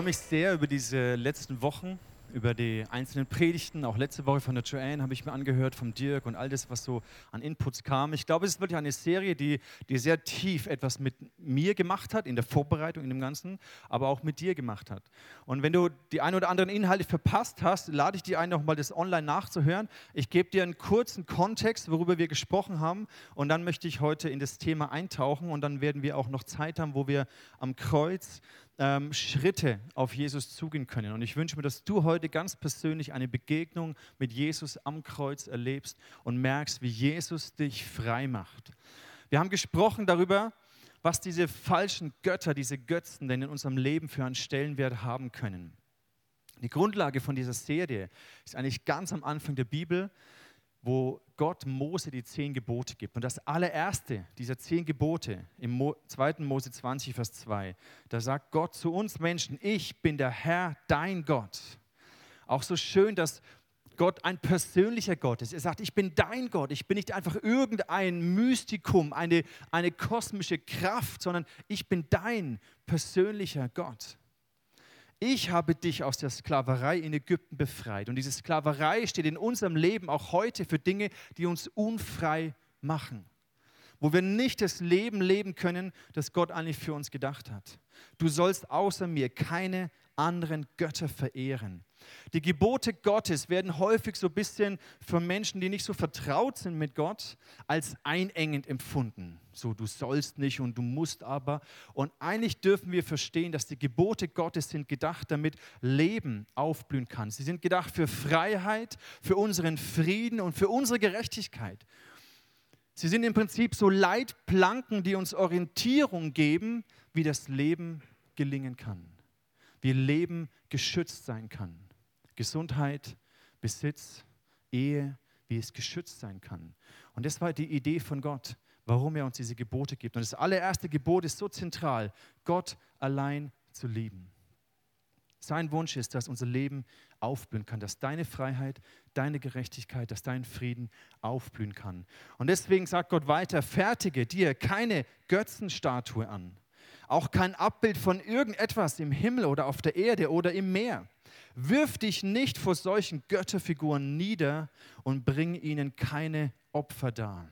freue mich sehr über diese letzten Wochen, über die einzelnen Predigten. Auch letzte Woche von der Joanne habe ich mir angehört, vom Dirk und all das, was so an Inputs kam. Ich glaube, es ist wirklich eine Serie, die, die sehr tief etwas mit mir gemacht hat, in der Vorbereitung, in dem Ganzen, aber auch mit dir gemacht hat. Und wenn du die ein oder anderen Inhalte verpasst hast, lade ich dir ein, nochmal das online nachzuhören. Ich gebe dir einen kurzen Kontext, worüber wir gesprochen haben. Und dann möchte ich heute in das Thema eintauchen. Und dann werden wir auch noch Zeit haben, wo wir am Kreuz ähm, Schritte auf Jesus zugehen können. Und ich wünsche mir, dass du heute ganz persönlich eine Begegnung mit Jesus am Kreuz erlebst und merkst, wie Jesus dich frei macht. Wir haben gesprochen darüber, was diese falschen Götter, diese Götzen denn in unserem Leben für einen Stellenwert haben können. Die Grundlage von dieser Serie ist eigentlich ganz am Anfang der Bibel wo Gott Mose die zehn Gebote gibt. Und das allererste dieser zehn Gebote im Mo 2. Mose 20, Vers 2, da sagt Gott zu uns Menschen, ich bin der Herr, dein Gott. Auch so schön, dass Gott ein persönlicher Gott ist. Er sagt, ich bin dein Gott. Ich bin nicht einfach irgendein Mystikum, eine, eine kosmische Kraft, sondern ich bin dein persönlicher Gott ich habe dich aus der Sklaverei in Ägypten befreit. Und diese Sklaverei steht in unserem Leben auch heute für Dinge, die uns unfrei machen. Wo wir nicht das Leben leben können, das Gott eigentlich für uns gedacht hat. Du sollst außer mir keine anderen Götter verehren. Die Gebote Gottes werden häufig so ein bisschen für Menschen, die nicht so vertraut sind mit Gott, als einengend empfunden. So, du sollst nicht und du musst aber. Und eigentlich dürfen wir verstehen, dass die Gebote Gottes sind gedacht, damit Leben aufblühen kann. Sie sind gedacht für Freiheit, für unseren Frieden und für unsere Gerechtigkeit. Sie sind im Prinzip so Leitplanken, die uns Orientierung geben, wie das Leben gelingen kann wie Leben geschützt sein kann. Gesundheit, Besitz, Ehe, wie es geschützt sein kann. Und das war die Idee von Gott, warum er uns diese Gebote gibt. Und das allererste Gebot ist so zentral, Gott allein zu lieben. Sein Wunsch ist, dass unser Leben aufblühen kann, dass deine Freiheit, deine Gerechtigkeit, dass dein Frieden aufblühen kann. Und deswegen sagt Gott weiter, fertige dir keine Götzenstatue an, auch kein Abbild von irgendetwas im Himmel oder auf der Erde oder im Meer. Wirf dich nicht vor solchen Götterfiguren nieder und bring ihnen keine Opfer dar.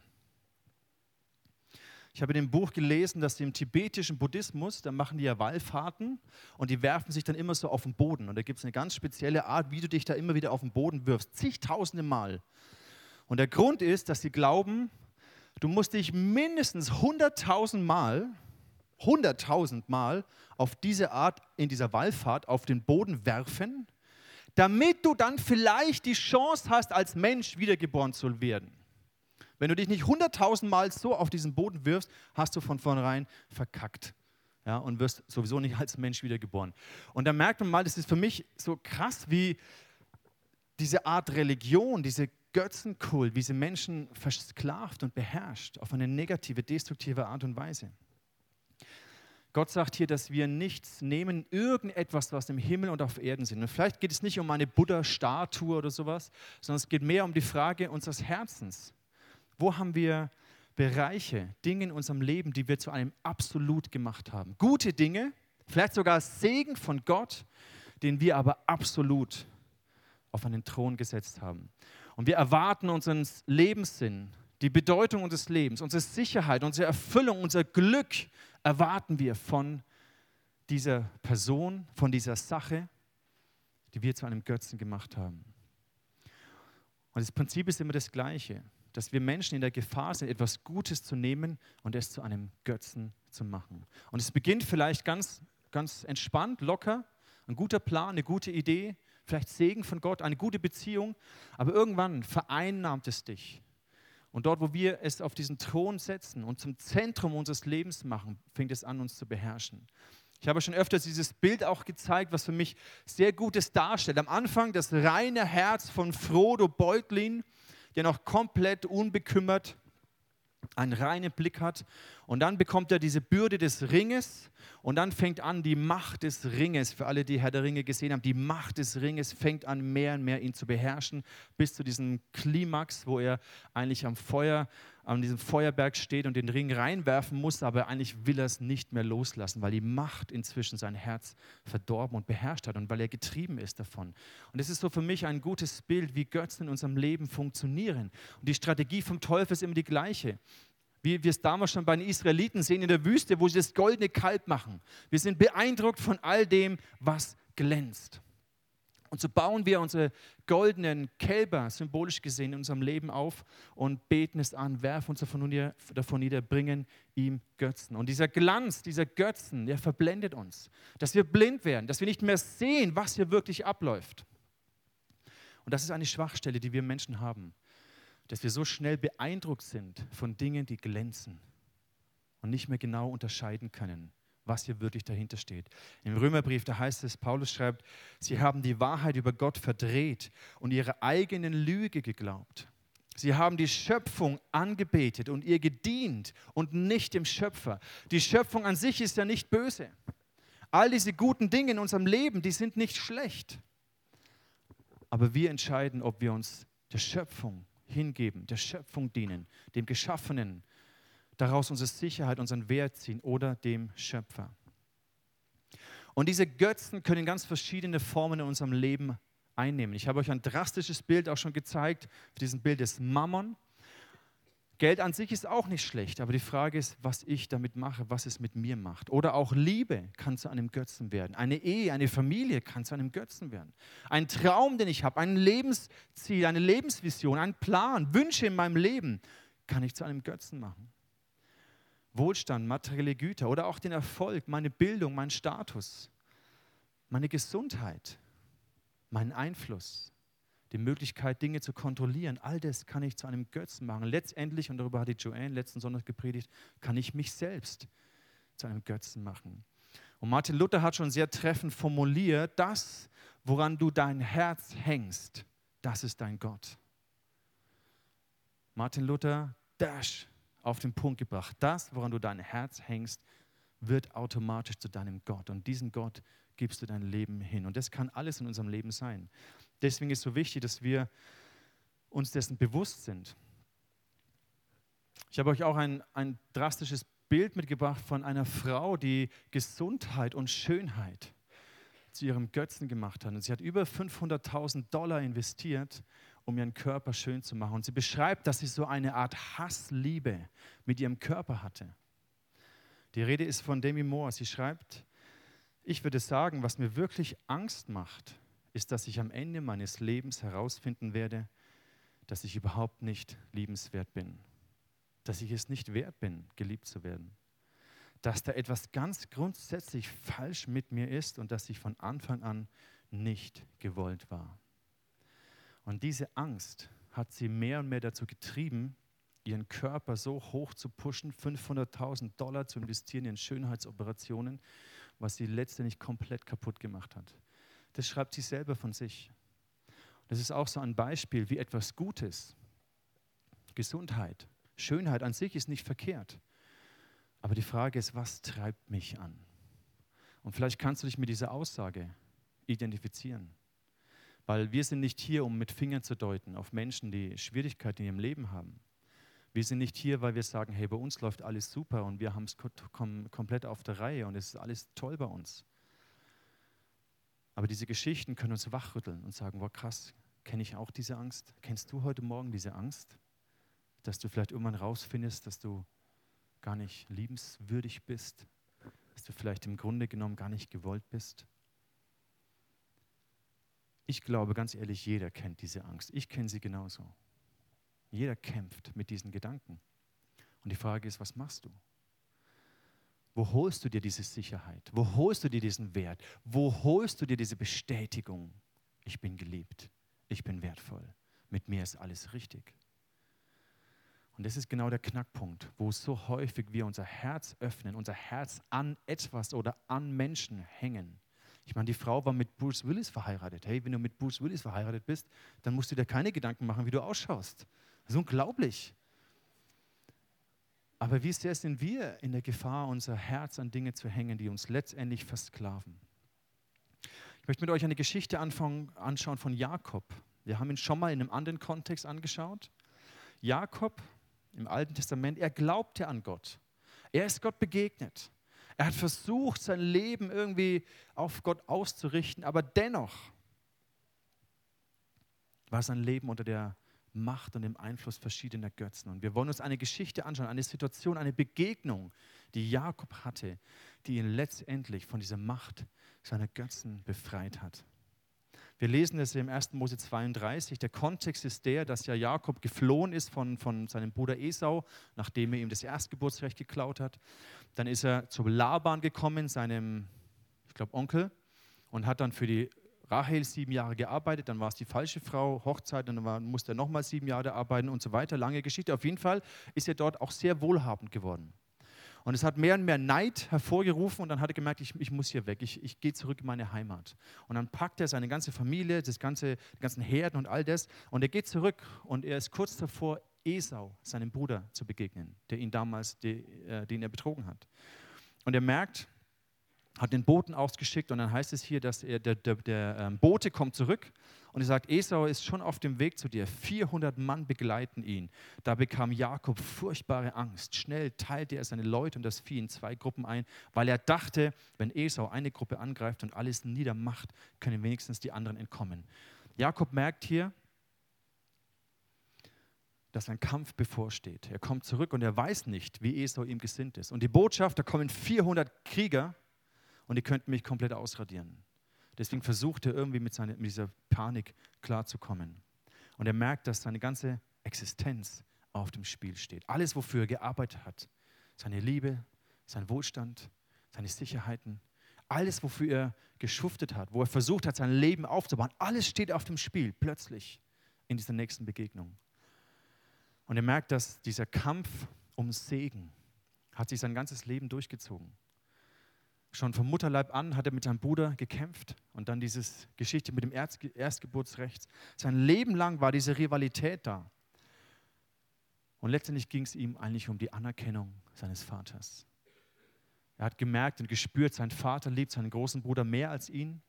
Ich habe in dem Buch gelesen, dass im tibetischen Buddhismus, da machen die ja Wallfahrten und die werfen sich dann immer so auf den Boden. Und da gibt es eine ganz spezielle Art, wie du dich da immer wieder auf den Boden wirfst, zigtausende Mal. Und der Grund ist, dass sie glauben, du musst dich mindestens 100.000 Mal 100.000 Mal auf diese Art in dieser Wallfahrt auf den Boden werfen, damit du dann vielleicht die Chance hast, als Mensch wiedergeboren zu werden. Wenn du dich nicht 100.000 Mal so auf diesen Boden wirfst, hast du von vornherein verkackt. Ja, und wirst sowieso nicht als Mensch wiedergeboren. Und da merkt man mal, das ist für mich so krass, wie diese Art Religion, diese Götzenkult, wie sie Menschen versklavt und beherrscht auf eine negative, destruktive Art und Weise. Gott sagt hier, dass wir nichts nehmen, irgendetwas, was im Himmel und auf Erden sind. Und vielleicht geht es nicht um eine Buddha-Statue oder sowas, sondern es geht mehr um die Frage unseres Herzens. Wo haben wir Bereiche, Dinge in unserem Leben, die wir zu einem Absolut gemacht haben? Gute Dinge, vielleicht sogar Segen von Gott, den wir aber absolut auf einen Thron gesetzt haben. Und wir erwarten unseren Lebenssinn, die Bedeutung unseres Lebens, unsere Sicherheit, unsere Erfüllung, unser Glück erwarten wir von dieser Person, von dieser Sache, die wir zu einem Götzen gemacht haben. Und das Prinzip ist immer das gleiche, dass wir Menschen in der Gefahr sind, etwas Gutes zu nehmen und es zu einem Götzen zu machen. Und es beginnt vielleicht ganz, ganz entspannt, locker, ein guter Plan, eine gute Idee, vielleicht Segen von Gott, eine gute Beziehung, aber irgendwann vereinnahmt es dich und dort, wo wir es auf diesen Thron setzen und zum Zentrum unseres Lebens machen, fängt es an, uns zu beherrschen. Ich habe schon öfters dieses Bild auch gezeigt, was für mich sehr Gutes darstellt. Am Anfang das reine Herz von Frodo Beutlin, der noch komplett unbekümmert einen reinen Blick hat. Und dann bekommt er diese Bürde des Ringes und dann fängt an die Macht des Ringes, für alle, die Herr der Ringe gesehen haben, die Macht des Ringes fängt an mehr und mehr ihn zu beherrschen, bis zu diesem Klimax, wo er eigentlich am Feuer, an diesem Feuerberg steht und den Ring reinwerfen muss, aber eigentlich will er es nicht mehr loslassen, weil die Macht inzwischen sein Herz verdorben und beherrscht hat und weil er getrieben ist davon. Und es ist so für mich ein gutes Bild, wie Götzen in unserem Leben funktionieren. Und die Strategie vom Teufel ist immer die gleiche. Wie wir es damals schon bei den Israeliten sehen in der Wüste, wo sie das goldene Kalb machen. Wir sind beeindruckt von all dem, was glänzt. Und so bauen wir unsere goldenen Kälber, symbolisch gesehen, in unserem Leben auf und beten es an, werfen uns davon nieder, davon nieder, bringen ihm Götzen. Und dieser Glanz, dieser Götzen, der verblendet uns, dass wir blind werden, dass wir nicht mehr sehen, was hier wirklich abläuft. Und das ist eine Schwachstelle, die wir Menschen haben dass wir so schnell beeindruckt sind von Dingen, die glänzen und nicht mehr genau unterscheiden können, was hier wirklich dahinter steht. Im Römerbrief, da heißt es, Paulus schreibt, sie haben die Wahrheit über Gott verdreht und ihre eigenen Lüge geglaubt. Sie haben die Schöpfung angebetet und ihr gedient und nicht dem Schöpfer. Die Schöpfung an sich ist ja nicht böse. All diese guten Dinge in unserem Leben, die sind nicht schlecht. Aber wir entscheiden, ob wir uns der Schöpfung hingeben, der Schöpfung dienen, dem Geschaffenen, daraus unsere Sicherheit, unseren Wert ziehen oder dem Schöpfer. Und diese Götzen können ganz verschiedene Formen in unserem Leben einnehmen. Ich habe euch ein drastisches Bild auch schon gezeigt, für diesen Bild des Mammon. Geld an sich ist auch nicht schlecht, aber die Frage ist, was ich damit mache, was es mit mir macht. Oder auch Liebe kann zu einem Götzen werden. Eine Ehe, eine Familie kann zu einem Götzen werden. Ein Traum, den ich habe, ein Lebensziel, eine Lebensvision, ein Plan, Wünsche in meinem Leben, kann ich zu einem Götzen machen. Wohlstand, materielle Güter oder auch den Erfolg, meine Bildung, mein Status, meine Gesundheit, meinen Einfluss, die Möglichkeit, Dinge zu kontrollieren, all das kann ich zu einem Götzen machen. Letztendlich, und darüber hat die Joanne letzten Sonntag gepredigt, kann ich mich selbst zu einem Götzen machen. Und Martin Luther hat schon sehr treffend formuliert, das, woran du dein Herz hängst, das ist dein Gott. Martin Luther, dash, auf den Punkt gebracht. Das, woran du dein Herz hängst, wird automatisch zu deinem Gott. Und diesen Gott gibst du dein Leben hin. Und das kann alles in unserem Leben sein. Deswegen ist es so wichtig, dass wir uns dessen bewusst sind. Ich habe euch auch ein, ein drastisches Bild mitgebracht von einer Frau, die Gesundheit und Schönheit zu ihrem Götzen gemacht hat. Und sie hat über 500.000 Dollar investiert, um ihren Körper schön zu machen. Und sie beschreibt, dass sie so eine Art Hassliebe mit ihrem Körper hatte. Die Rede ist von Demi Moore. Sie schreibt, ich würde sagen, was mir wirklich Angst macht, ist, dass ich am Ende meines Lebens herausfinden werde, dass ich überhaupt nicht liebenswert bin, dass ich es nicht wert bin, geliebt zu werden, dass da etwas ganz grundsätzlich falsch mit mir ist und dass ich von Anfang an nicht gewollt war. Und diese Angst hat sie mehr und mehr dazu getrieben, ihren Körper so hoch zu pushen, 500.000 Dollar zu investieren in Schönheitsoperationen, was sie letztendlich komplett kaputt gemacht hat. Das schreibt sie selber von sich. Das ist auch so ein Beispiel, wie etwas Gutes, Gesundheit, Schönheit an sich ist nicht verkehrt. Aber die Frage ist, was treibt mich an? Und vielleicht kannst du dich mit dieser Aussage identifizieren. Weil wir sind nicht hier, um mit Fingern zu deuten auf Menschen, die Schwierigkeiten in ihrem Leben haben. Wir sind nicht hier, weil wir sagen, hey, bei uns läuft alles super und wir haben es komplett auf der Reihe und es ist alles toll bei uns. Aber diese Geschichten können uns wachrütteln und sagen, wow krass, kenne ich auch diese Angst? Kennst du heute Morgen diese Angst, dass du vielleicht irgendwann rausfindest, dass du gar nicht liebenswürdig bist, dass du vielleicht im Grunde genommen gar nicht gewollt bist? Ich glaube ganz ehrlich, jeder kennt diese Angst. Ich kenne sie genauso. Jeder kämpft mit diesen Gedanken. Und die Frage ist, was machst du? Wo holst du dir diese Sicherheit? Wo holst du dir diesen Wert? Wo holst du dir diese Bestätigung? Ich bin geliebt, ich bin wertvoll, mit mir ist alles richtig. Und das ist genau der Knackpunkt, wo so häufig wir unser Herz öffnen, unser Herz an etwas oder an Menschen hängen. Ich meine, die Frau war mit Bruce Willis verheiratet. Hey, wenn du mit Bruce Willis verheiratet bist, dann musst du dir keine Gedanken machen, wie du ausschaust. Das ist unglaublich. Aber wie sehr sind wir in der Gefahr, unser Herz an Dinge zu hängen, die uns letztendlich versklaven? Ich möchte mit euch eine Geschichte anfangen, anschauen von Jakob. Wir haben ihn schon mal in einem anderen Kontext angeschaut. Jakob im Alten Testament, er glaubte an Gott. Er ist Gott begegnet. Er hat versucht, sein Leben irgendwie auf Gott auszurichten, aber dennoch war sein Leben unter der Macht und dem Einfluss verschiedener Götzen. Und wir wollen uns eine Geschichte anschauen, eine Situation, eine Begegnung, die Jakob hatte, die ihn letztendlich von dieser Macht seiner Götzen befreit hat. Wir lesen es im 1. Mose 32. Der Kontext ist der, dass ja Jakob geflohen ist von, von seinem Bruder Esau, nachdem er ihm das Erstgeburtsrecht geklaut hat. Dann ist er zu Laban gekommen, seinem, ich glaube, Onkel, und hat dann für die Rahel sieben Jahre gearbeitet, dann war es die falsche Frau, Hochzeit, dann musste er nochmal sieben Jahre arbeiten und so weiter. Lange Geschichte. Auf jeden Fall ist er dort auch sehr wohlhabend geworden. Und es hat mehr und mehr Neid hervorgerufen und dann hat er gemerkt, ich, ich muss hier weg, ich, ich gehe zurück in meine Heimat. Und dann packt er seine ganze Familie, das ganze, die ganzen Herden und all das und er geht zurück und er ist kurz davor, Esau, seinem Bruder, zu begegnen, der ihn damals, die, äh, den er betrogen hat. Und er merkt, hat den Boten ausgeschickt und dann heißt es hier, dass er, der, der, der ähm, Bote kommt zurück und er sagt, Esau ist schon auf dem Weg zu dir. 400 Mann begleiten ihn. Da bekam Jakob furchtbare Angst. Schnell teilte er seine Leute und das Vieh in zwei Gruppen ein, weil er dachte, wenn Esau eine Gruppe angreift und alles niedermacht, können wenigstens die anderen entkommen. Jakob merkt hier, dass ein Kampf bevorsteht. Er kommt zurück und er weiß nicht, wie Esau ihm gesinnt ist. Und die Botschaft, da kommen 400 Krieger und die könnten mich komplett ausradieren. Deswegen versucht er irgendwie mit, seiner, mit dieser Panik klarzukommen. Und er merkt, dass seine ganze Existenz auf dem Spiel steht. Alles, wofür er gearbeitet hat, seine Liebe, sein Wohlstand, seine Sicherheiten, alles, wofür er geschuftet hat, wo er versucht hat, sein Leben aufzubauen, alles steht auf dem Spiel, plötzlich in dieser nächsten Begegnung. Und er merkt, dass dieser Kampf um Segen hat sich sein ganzes Leben durchgezogen. Schon vom Mutterleib an hat er mit seinem Bruder gekämpft und dann diese Geschichte mit dem Erstgeburtsrecht. Sein Leben lang war diese Rivalität da. Und letztendlich ging es ihm eigentlich um die Anerkennung seines Vaters. Er hat gemerkt und gespürt, sein Vater liebt seinen großen Bruder mehr als ihn.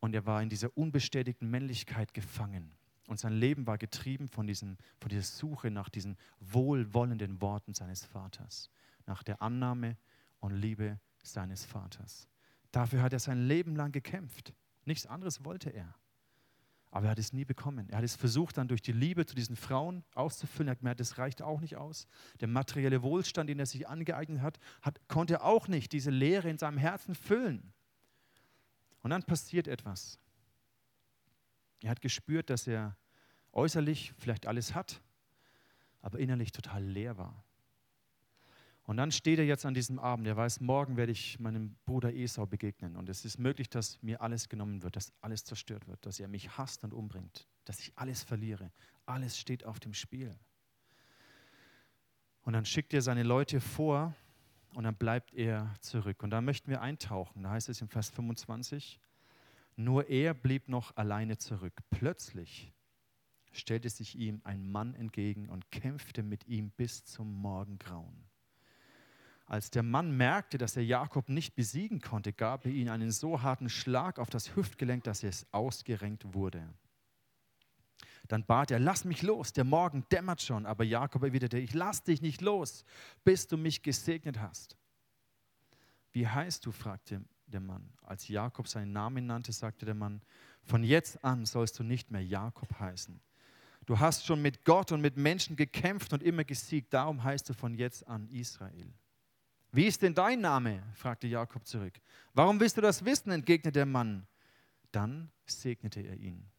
Und er war in dieser unbestätigten Männlichkeit gefangen. Und sein Leben war getrieben von, diesem, von dieser Suche nach diesen wohlwollenden Worten seines Vaters, nach der Annahme und Liebe seines Vaters. Dafür hat er sein Leben lang gekämpft. Nichts anderes wollte er. Aber er hat es nie bekommen. Er hat es versucht, dann durch die Liebe zu diesen Frauen auszufüllen. Er hat gemerkt, das reicht auch nicht aus. Der materielle Wohlstand, den er sich angeeignet hat, hat konnte auch nicht diese Leere in seinem Herzen füllen. Und dann passiert etwas. Er hat gespürt, dass er äußerlich vielleicht alles hat, aber innerlich total leer war. Und dann steht er jetzt an diesem Abend. Er weiß, morgen werde ich meinem Bruder Esau begegnen. Und es ist möglich, dass mir alles genommen wird, dass alles zerstört wird, dass er mich hasst und umbringt, dass ich alles verliere. Alles steht auf dem Spiel. Und dann schickt er seine Leute vor und dann bleibt er zurück. Und da möchten wir eintauchen. Da heißt es im Vers 25, nur er blieb noch alleine zurück. Plötzlich stellte sich ihm ein Mann entgegen und kämpfte mit ihm bis zum Morgengrauen. Als der Mann merkte, dass er Jakob nicht besiegen konnte, gab er ihm einen so harten Schlag auf das Hüftgelenk, dass es ausgerenkt wurde. Dann bat er, lass mich los, der Morgen dämmert schon. Aber Jakob erwiderte, ich lass dich nicht los, bis du mich gesegnet hast. Wie heißt du? fragte der Mann. Als Jakob seinen Namen nannte, sagte der Mann, von jetzt an sollst du nicht mehr Jakob heißen. Du hast schon mit Gott und mit Menschen gekämpft und immer gesiegt, darum heißt du von jetzt an Israel. Wie ist denn dein Name? fragte Jakob zurück. Warum willst du das wissen? entgegnete der Mann. Dann segnete er ihn.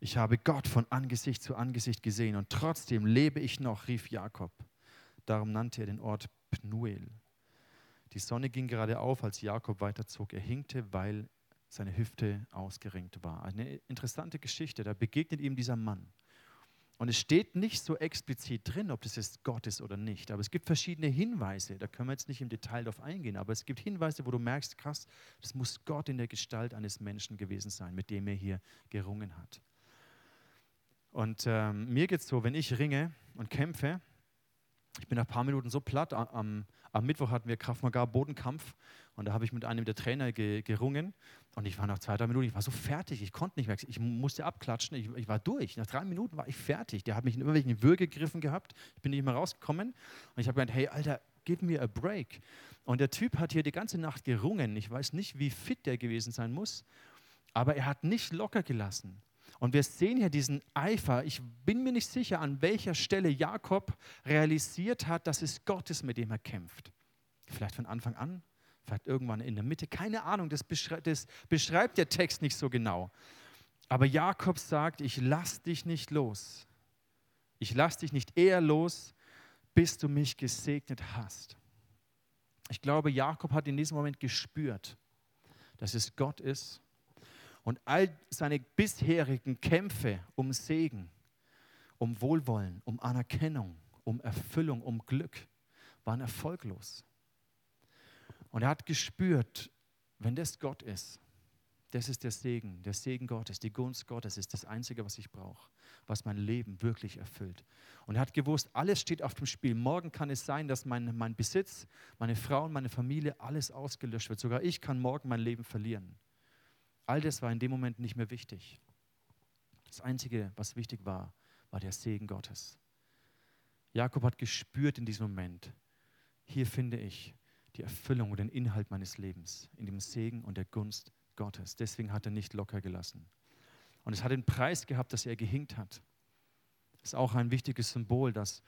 Ich habe Gott von Angesicht zu Angesicht gesehen und trotzdem lebe ich noch, rief Jakob. Darum nannte er den Ort Pnuel. Die Sonne ging gerade auf, als Jakob weiterzog. Er hinkte, weil seine Hüfte ausgerenkt war. Eine interessante Geschichte. Da begegnet ihm dieser Mann. Und es steht nicht so explizit drin, ob das jetzt Gott ist oder nicht. Aber es gibt verschiedene Hinweise. Da können wir jetzt nicht im Detail darauf eingehen. Aber es gibt Hinweise, wo du merkst, krass, das muss Gott in der Gestalt eines Menschen gewesen sein, mit dem er hier gerungen hat. Und ähm, mir geht es so, wenn ich ringe und kämpfe, Ich bin nach ein paar Minuten so platt. Am, am Mittwoch hatten wir Kraft Magar Bodenkampf und da habe ich mit einem der Trainer ge, gerungen und ich war nach zwei, drei Minuten, ich war so fertig, ich konnte nicht mehr, ich musste abklatschen, ich, ich, war durch. Nach drei Minuten war ich fertig. Der hat mich in irgendwelchen Würge gegriffen gehabt, ich bin nicht mehr rausgekommen und ich habe gedacht, hey Alter, give me a break. Und der Typ hat hier die ganze Nacht gerungen. Ich weiß nicht, wie fit der gewesen sein muss, aber er hat nicht locker gelassen. Und wir sehen hier diesen Eifer. Ich bin mir nicht sicher, an welcher Stelle Jakob realisiert hat, dass es Gott ist, mit dem er kämpft. Vielleicht von Anfang an, vielleicht irgendwann in der Mitte. Keine Ahnung, das, beschrei das beschreibt der Text nicht so genau. Aber Jakob sagt, ich lass dich nicht los. Ich lass dich nicht eher los, bis du mich gesegnet hast. Ich glaube, Jakob hat in diesem Moment gespürt, dass es Gott ist und all seine bisherigen Kämpfe um Segen, um Wohlwollen, um Anerkennung, um Erfüllung, um Glück waren erfolglos. Und er hat gespürt, wenn das Gott ist, das ist der Segen, der Segen Gottes, die Gunst Gottes ist das Einzige, was ich brauche, was mein Leben wirklich erfüllt. Und er hat gewusst, alles steht auf dem Spiel. Morgen kann es sein, dass mein, mein Besitz, meine Frau und meine Familie, alles ausgelöscht wird. Sogar ich kann morgen mein Leben verlieren. All das war in dem Moment nicht mehr wichtig. Das Einzige, was wichtig war, war der Segen Gottes. Jakob hat gespürt in diesem Moment, hier finde ich die Erfüllung und den Inhalt meines Lebens, in dem Segen und der Gunst Gottes. Deswegen hat er nicht locker gelassen. Und es hat den Preis gehabt, dass er gehinkt hat. Das ist auch ein wichtiges Symbol, dass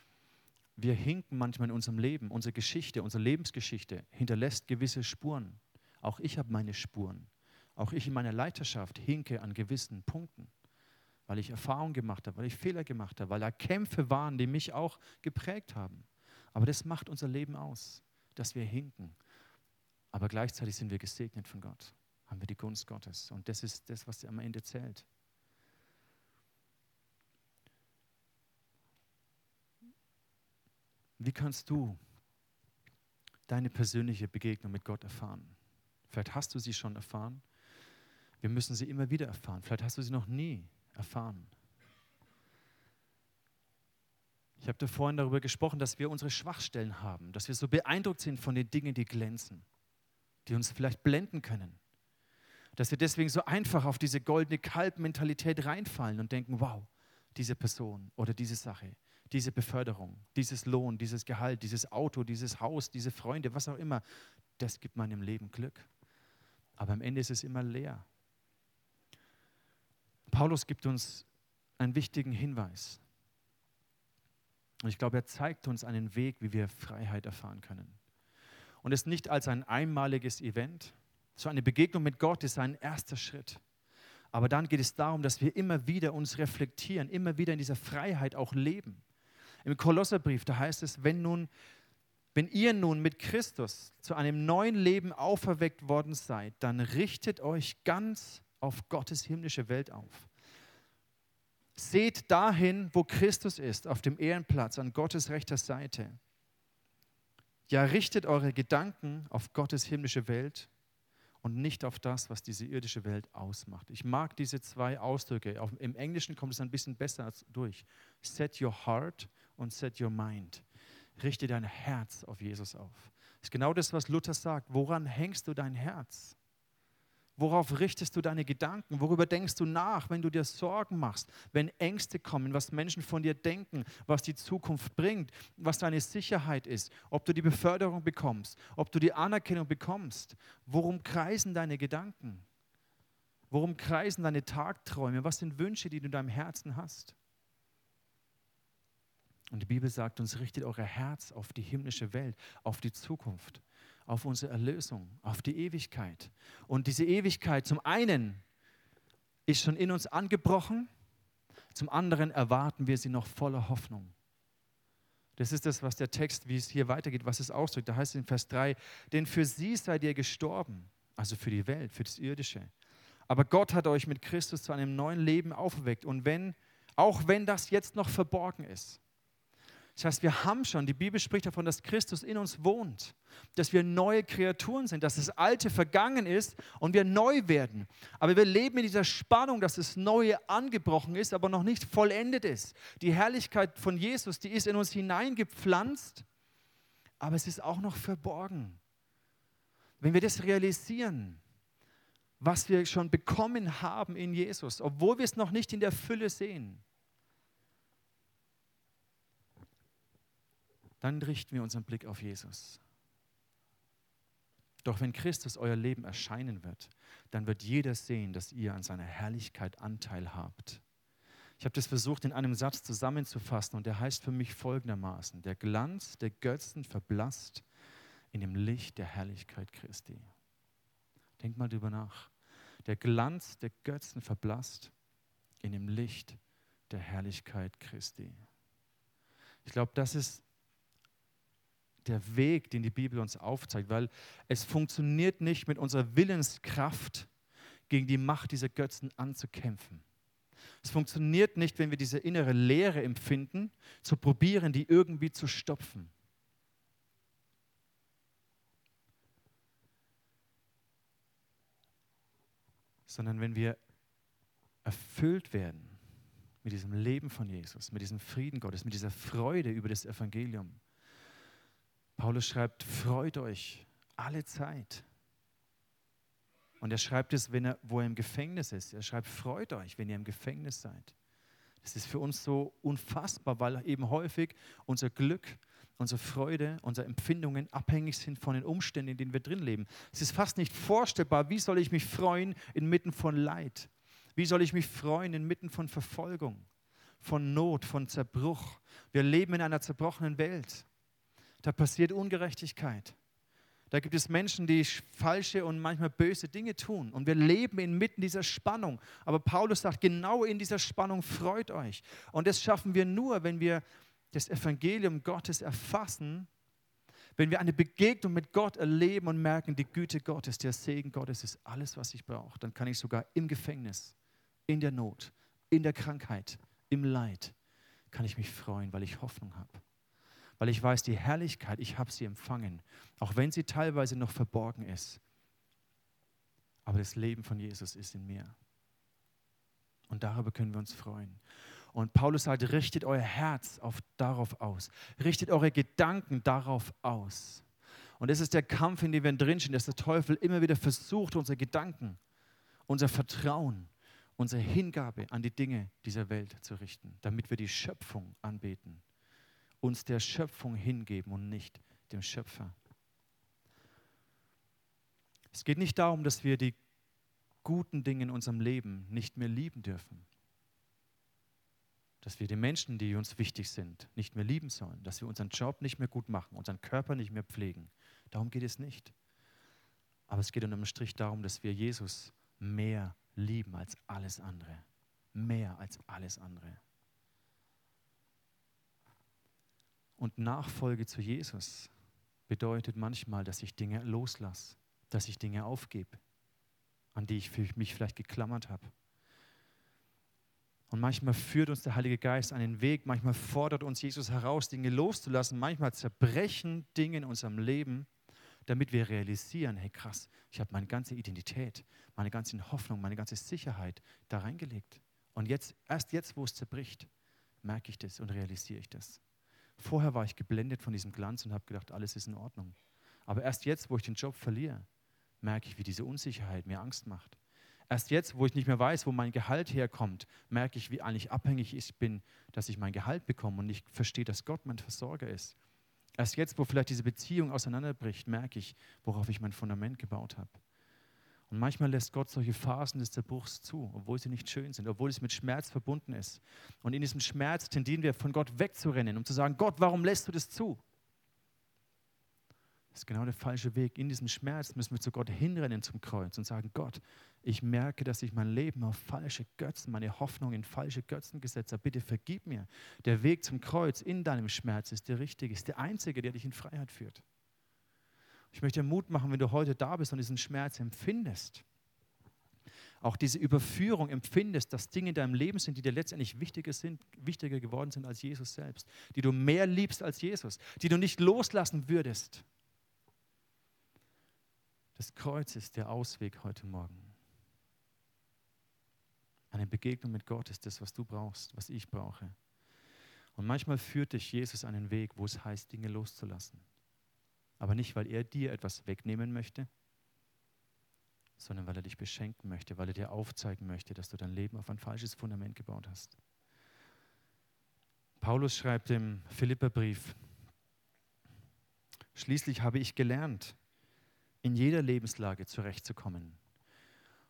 wir hinken manchmal in unserem Leben. Unsere Geschichte, unsere Lebensgeschichte hinterlässt gewisse Spuren. Auch ich habe meine Spuren. Auch ich in meiner Leiterschaft hinke an gewissen Punkten, weil ich Erfahrungen gemacht habe, weil ich Fehler gemacht habe, weil da Kämpfe waren, die mich auch geprägt haben. Aber das macht unser Leben aus, dass wir hinken. Aber gleichzeitig sind wir gesegnet von Gott, haben wir die Gunst Gottes. Und das ist das, was am Ende zählt. Wie kannst du deine persönliche Begegnung mit Gott erfahren? Vielleicht hast du sie schon erfahren, wir müssen sie immer wieder erfahren. Vielleicht hast du sie noch nie erfahren. Ich habe da vorhin darüber gesprochen, dass wir unsere Schwachstellen haben, dass wir so beeindruckt sind von den Dingen, die glänzen, die uns vielleicht blenden können. Dass wir deswegen so einfach auf diese goldene Kalbmentalität reinfallen und denken, wow, diese Person oder diese Sache, diese Beförderung, dieses Lohn, dieses Gehalt, dieses Auto, dieses Haus, diese Freunde, was auch immer, das gibt meinem Leben Glück. Aber am Ende ist es immer leer. Paulus gibt uns einen wichtigen Hinweis. Und ich glaube, er zeigt uns einen Weg, wie wir Freiheit erfahren können. Und es nicht als ein einmaliges Event. So eine Begegnung mit Gott ist ein erster Schritt. Aber dann geht es darum, dass wir immer wieder uns reflektieren, immer wieder in dieser Freiheit auch leben. Im Kolosserbrief, da heißt es, wenn nun, wenn ihr nun mit Christus zu einem neuen Leben auferweckt worden seid, dann richtet euch ganz auf Gottes himmlische Welt auf. Seht dahin, wo Christus ist, auf dem Ehrenplatz an Gottes rechter Seite. Ja, richtet eure Gedanken auf Gottes himmlische Welt und nicht auf das, was diese irdische Welt ausmacht. Ich mag diese zwei Ausdrücke. Im Englischen kommt es ein bisschen besser durch. Set your heart und set your mind. Richte dein Herz auf Jesus auf. Das ist genau das, was Luther sagt. Woran hängst du dein Herz? Worauf richtest du deine Gedanken? Worüber denkst du nach, wenn du dir Sorgen machst, wenn Ängste kommen, was Menschen von dir denken, was die Zukunft bringt, was deine Sicherheit ist, ob du die Beförderung bekommst, ob du die Anerkennung bekommst? Worum kreisen deine Gedanken? Worum kreisen deine Tagträume? Was sind Wünsche, die du in deinem Herzen hast? Und die Bibel sagt uns, richtet euer Herz auf die himmlische Welt, auf die Zukunft auf unsere Erlösung, auf die Ewigkeit. Und diese Ewigkeit zum einen ist schon in uns angebrochen, zum anderen erwarten wir sie noch voller Hoffnung. Das ist das, was der Text, wie es hier weitergeht, was es ausdrückt. Da heißt es in Vers 3, denn für sie seid ihr gestorben, also für die Welt, für das Irdische. Aber Gott hat euch mit Christus zu einem neuen Leben auferweckt. Und wenn, auch wenn das jetzt noch verborgen ist, Das heißt, wir haben schon, die Bibel spricht davon, dass Christus in uns wohnt, dass wir neue Kreaturen sind, dass das Alte vergangen ist und wir neu werden. Aber wir leben in dieser Spannung, dass das Neue angebrochen ist, aber noch nicht vollendet ist. Die Herrlichkeit von Jesus, die ist in uns hineingepflanzt, aber es ist auch noch verborgen. Wenn wir das realisieren, was wir schon bekommen haben in Jesus, obwohl wir es noch nicht in der Fülle sehen, dann richten wir unseren Blick auf Jesus. Doch wenn Christus euer Leben erscheinen wird, dann wird jeder sehen, dass ihr an seiner Herrlichkeit Anteil habt. Ich habe das versucht in einem Satz zusammenzufassen und der heißt für mich folgendermaßen, der Glanz der Götzen verblasst in dem Licht der Herrlichkeit Christi. Denk mal drüber nach. Der Glanz der Götzen verblasst in dem Licht der Herrlichkeit Christi. Ich glaube, das ist der Weg, den die Bibel uns aufzeigt, weil es funktioniert nicht mit unserer Willenskraft gegen die Macht dieser Götzen anzukämpfen. Es funktioniert nicht, wenn wir diese innere Leere empfinden, zu probieren, die irgendwie zu stopfen. Sondern wenn wir erfüllt werden mit diesem Leben von Jesus, mit diesem Frieden Gottes, mit dieser Freude über das Evangelium, Paulus schreibt, freut euch alle Zeit. Und er schreibt es, wenn er, wo er im Gefängnis ist. Er schreibt, freut euch, wenn ihr im Gefängnis seid. Das ist für uns so unfassbar, weil eben häufig unser Glück, unsere Freude, unsere Empfindungen abhängig sind von den Umständen, in denen wir drin leben. Es ist fast nicht vorstellbar, wie soll ich mich freuen inmitten von Leid? Wie soll ich mich freuen inmitten von Verfolgung, von Not, von Zerbruch? Wir leben in einer zerbrochenen Welt. Da passiert Ungerechtigkeit. Da gibt es Menschen, die falsche und manchmal böse Dinge tun. Und wir leben inmitten dieser Spannung. Aber Paulus sagt, genau in dieser Spannung freut euch. Und das schaffen wir nur, wenn wir das Evangelium Gottes erfassen, wenn wir eine Begegnung mit Gott erleben und merken, die Güte Gottes, der Segen Gottes ist alles, was ich brauche. Dann kann ich sogar im Gefängnis, in der Not, in der Krankheit, im Leid, kann ich mich freuen, weil ich Hoffnung habe weil ich weiß, die Herrlichkeit, ich habe sie empfangen, auch wenn sie teilweise noch verborgen ist. Aber das Leben von Jesus ist in mir. Und darüber können wir uns freuen. Und Paulus sagt, richtet euer Herz auf, darauf aus. Richtet eure Gedanken darauf aus. Und das ist der Kampf, in dem wir drinstehen, dass der Teufel immer wieder versucht, unsere Gedanken, unser Vertrauen, unsere Hingabe an die Dinge dieser Welt zu richten, damit wir die Schöpfung anbeten uns der Schöpfung hingeben und nicht dem Schöpfer. Es geht nicht darum, dass wir die guten Dinge in unserem Leben nicht mehr lieben dürfen. Dass wir die Menschen, die uns wichtig sind, nicht mehr lieben sollen. Dass wir unseren Job nicht mehr gut machen, unseren Körper nicht mehr pflegen. Darum geht es nicht. Aber es geht unterm Strich darum, dass wir Jesus mehr lieben als alles andere. Mehr als alles andere. Und Nachfolge zu Jesus bedeutet manchmal, dass ich Dinge loslasse, dass ich Dinge aufgebe, an die ich mich vielleicht geklammert habe. Und manchmal führt uns der Heilige Geist einen Weg, manchmal fordert uns Jesus heraus, Dinge loszulassen, manchmal zerbrechen Dinge in unserem Leben, damit wir realisieren, hey krass, ich habe meine ganze Identität, meine ganze Hoffnung, meine ganze Sicherheit da reingelegt. Und jetzt, erst jetzt, wo es zerbricht, merke ich das und realisiere ich das. Vorher war ich geblendet von diesem Glanz und habe gedacht, alles ist in Ordnung. Aber erst jetzt, wo ich den Job verliere, merke ich, wie diese Unsicherheit mir Angst macht. Erst jetzt, wo ich nicht mehr weiß, wo mein Gehalt herkommt, merke ich, wie eigentlich abhängig ich bin, dass ich mein Gehalt bekomme und nicht verstehe, dass Gott mein Versorger ist. Erst jetzt, wo vielleicht diese Beziehung auseinanderbricht, merke ich, worauf ich mein Fundament gebaut habe. Und manchmal lässt Gott solche Phasen des Zerbruchs zu, obwohl sie nicht schön sind, obwohl es mit Schmerz verbunden ist. Und in diesem Schmerz tendieren wir von Gott wegzurennen, um zu sagen, Gott, warum lässt du das zu? Das ist genau der falsche Weg. In diesem Schmerz müssen wir zu Gott hinrennen zum Kreuz und sagen, Gott, ich merke, dass ich mein Leben auf falsche Götzen, meine Hoffnung in falsche Götzen gesetzt habe. Bitte vergib mir. Der Weg zum Kreuz in deinem Schmerz ist der richtige, ist der einzige, der dich in Freiheit führt. Ich möchte dir Mut machen, wenn du heute da bist und diesen Schmerz empfindest. auch diese Überführung empfindest, dass Dinge in deinem Leben sind, die dir letztendlich wichtiger sind, wichtiger geworden sind als Jesus selbst, die du mehr liebst als Jesus, die du nicht loslassen würdest. Das Kreuz ist der Ausweg heute Morgen. Eine Begegnung mit Gott ist das, was du brauchst, was ich brauche. Und manchmal führt dich Jesus einen Weg, wo es heißt, Dinge loszulassen. Aber nicht, weil er dir etwas wegnehmen möchte, sondern weil er dich beschenken möchte, weil er dir aufzeigen möchte, dass du dein Leben auf ein falsches Fundament gebaut hast. Paulus schreibt im Philipperbrief, schließlich habe ich gelernt, in jeder Lebenslage zurechtzukommen.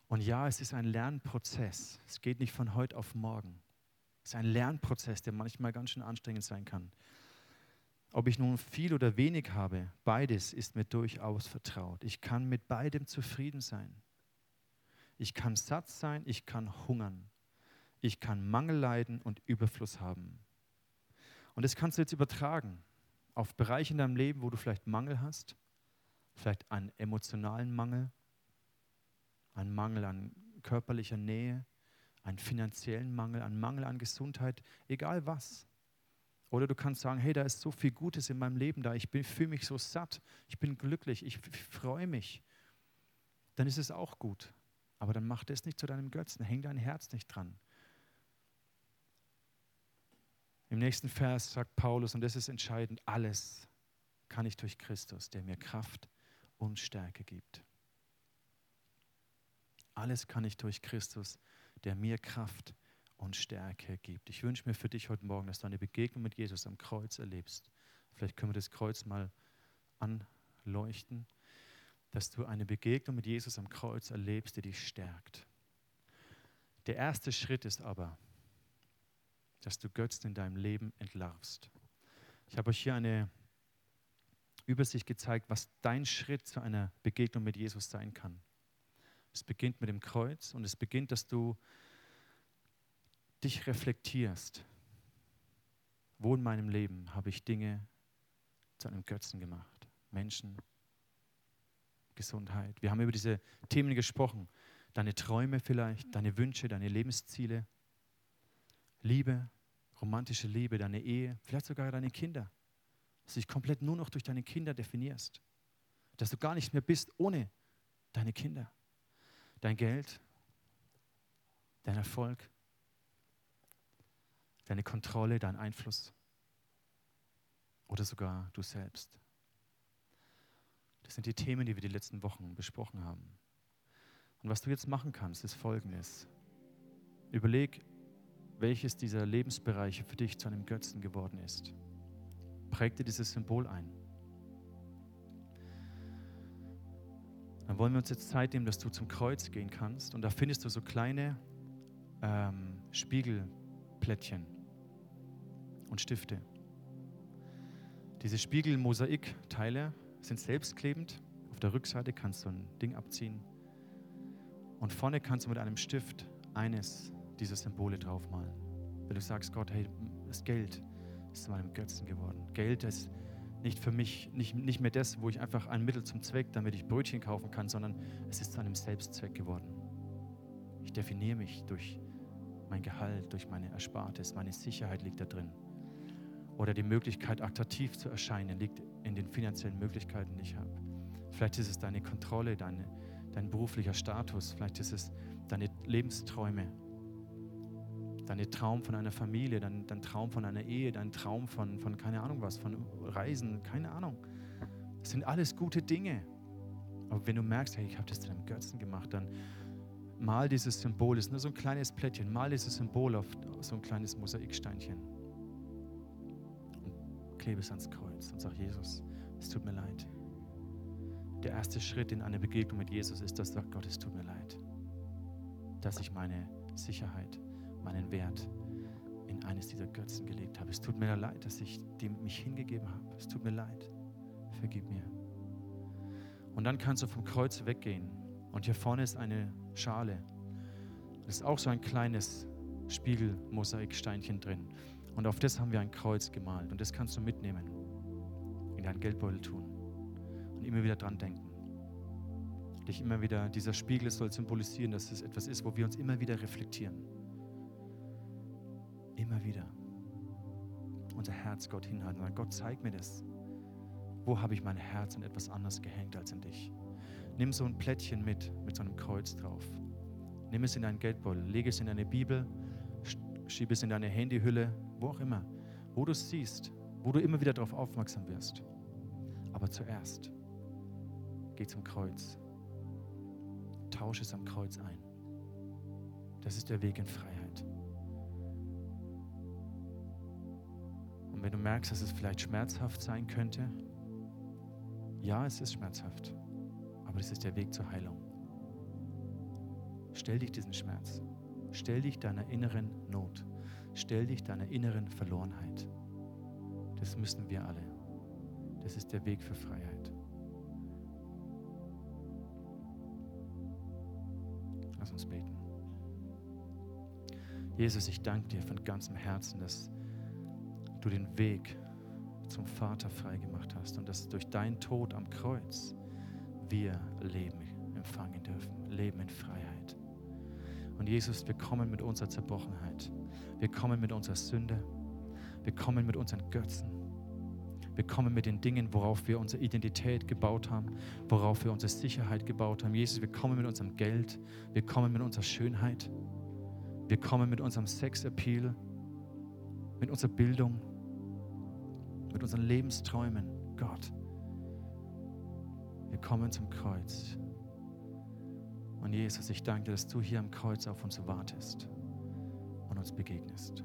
Und ja, es ist ein Lernprozess. Es geht nicht von heute auf morgen. Es ist ein Lernprozess, der manchmal ganz schön anstrengend sein kann. Ob ich nun viel oder wenig habe, beides ist mir durchaus vertraut. Ich kann mit beidem zufrieden sein. Ich kann satt sein, ich kann hungern. Ich kann Mangel leiden und Überfluss haben. Und das kannst du jetzt übertragen auf Bereiche in deinem Leben, wo du vielleicht Mangel hast, vielleicht einen emotionalen Mangel, einen Mangel an körperlicher Nähe, einen finanziellen Mangel, einen Mangel an Gesundheit, egal was. Oder du kannst sagen, hey, da ist so viel Gutes in meinem Leben da, ich fühle mich so satt, ich bin glücklich, ich freue mich. Dann ist es auch gut. Aber dann mach das nicht zu deinem Götzen, häng dein Herz nicht dran. Im nächsten Vers sagt Paulus, und das ist entscheidend, alles kann ich durch Christus, der mir Kraft und Stärke gibt. Alles kann ich durch Christus, der mir Kraft und Stärke gibt. Ich wünsche mir für dich heute Morgen, dass du eine Begegnung mit Jesus am Kreuz erlebst. Vielleicht können wir das Kreuz mal anleuchten, dass du eine Begegnung mit Jesus am Kreuz erlebst, die dich stärkt. Der erste Schritt ist aber, dass du Götzen in deinem Leben entlarvst. Ich habe euch hier eine Übersicht gezeigt, was dein Schritt zu einer Begegnung mit Jesus sein kann. Es beginnt mit dem Kreuz und es beginnt, dass du dich reflektierst. Wo in meinem Leben habe ich Dinge zu einem Götzen gemacht? Menschen, Gesundheit. Wir haben über diese Themen gesprochen. Deine Träume vielleicht, deine Wünsche, deine Lebensziele, Liebe, romantische Liebe, deine Ehe, vielleicht sogar deine Kinder. Dass du dich komplett nur noch durch deine Kinder definierst. Dass du gar nicht mehr bist ohne deine Kinder dein Geld, dein Erfolg, deine Kontrolle, dein Einfluss oder sogar du selbst. Das sind die Themen, die wir die letzten Wochen besprochen haben. Und was du jetzt machen kannst, ist folgendes. Überleg, welches dieser Lebensbereiche für dich zu einem Götzen geworden ist. Präg dir dieses Symbol ein. dann wollen wir uns jetzt Zeit nehmen, dass du zum Kreuz gehen kannst. Und da findest du so kleine ähm, Spiegelplättchen und Stifte. Diese Spiegel-Mosaik-Teile sind selbstklebend. Auf der Rückseite kannst du ein Ding abziehen. Und vorne kannst du mit einem Stift eines dieser Symbole draufmalen. Wenn du sagst, Gott, hey, das Geld ist zu meinem Götzen geworden. Geld ist nicht für mich, nicht, nicht mehr das, wo ich einfach ein Mittel zum Zweck, damit ich Brötchen kaufen kann, sondern es ist zu einem Selbstzweck geworden. Ich definiere mich durch mein Gehalt, durch meine Erspartes, meine Sicherheit liegt da drin. Oder die Möglichkeit, attraktiv zu erscheinen, liegt in den finanziellen Möglichkeiten, die ich habe. Vielleicht ist es deine Kontrolle, deine, dein beruflicher Status, vielleicht ist es deine Lebensträume, dein Traum von einer Familie, dein, dein Traum von einer Ehe, dein Traum von, von keine Ahnung was, von Reisen, keine Ahnung. Das sind alles gute Dinge. Aber wenn du merkst, hey, ich habe das zu einem Götzen gemacht, dann mal dieses Symbol, ist nur so ein kleines Plättchen, mal dieses Symbol auf so ein kleines Mosaiksteinchen klebe es ans Kreuz und sag, Jesus, es tut mir leid. Der erste Schritt in eine Begegnung mit Jesus ist, dass du sagst, Gott, es tut mir leid, dass ich meine Sicherheit, meinen Wert in eines dieser Götzen gelegt habe. Es tut mir leid, dass ich dem mich hingegeben habe. Es tut mir leid. Vergib mir. Und dann kannst du vom Kreuz weggehen. Und hier vorne ist eine Schale. Das ist auch so ein kleines Spiegelmosaiksteinchen drin. Und auf das haben wir ein Kreuz gemalt. Und das kannst du mitnehmen, in deinen Geldbeutel tun und immer wieder dran denken. dich immer wieder, dieser Spiegel soll symbolisieren, dass es etwas ist, wo wir uns immer wieder reflektieren. Immer wieder. Unser Herz Gott hinhalten. Und Gott, zeig mir das. Wo habe ich mein Herz an etwas anderes gehängt als in dich? Nimm so ein Plättchen mit, mit so einem Kreuz drauf. Nimm es in deinen Geldbeutel, lege es in deine Bibel, schiebe es in deine Handyhülle, wo auch immer, wo du es siehst, wo du immer wieder darauf aufmerksam wirst. Aber zuerst geh zum Kreuz. Tausche es am Kreuz ein. Das ist der Weg in Freiheit. Und wenn du merkst, dass es vielleicht schmerzhaft sein könnte, ja, es ist schmerzhaft, aber es ist der Weg zur Heilung. Stell dich diesen Schmerz. Stell dich deiner inneren Not. Stell dich deiner inneren Verlorenheit. Das müssen wir alle. Das ist der Weg für Freiheit. Lass uns beten. Jesus, ich danke dir von ganzem Herzen, dass du den Weg zum Vater freigemacht hast und dass durch deinen Tod am Kreuz wir Leben empfangen dürfen, Leben in Freiheit. Und Jesus, wir kommen mit unserer Zerbrochenheit. Wir kommen mit unserer Sünde. Wir kommen mit unseren Götzen. Wir kommen mit den Dingen, worauf wir unsere Identität gebaut haben, worauf wir unsere Sicherheit gebaut haben. Jesus, wir kommen mit unserem Geld. Wir kommen mit unserer Schönheit. Wir kommen mit unserem Sexappeal, mit unserer Bildung, mit unseren Lebensträumen. Gott, wir kommen zum Kreuz. Und Jesus, ich danke dir, dass du hier am Kreuz auf uns wartest und uns begegnest.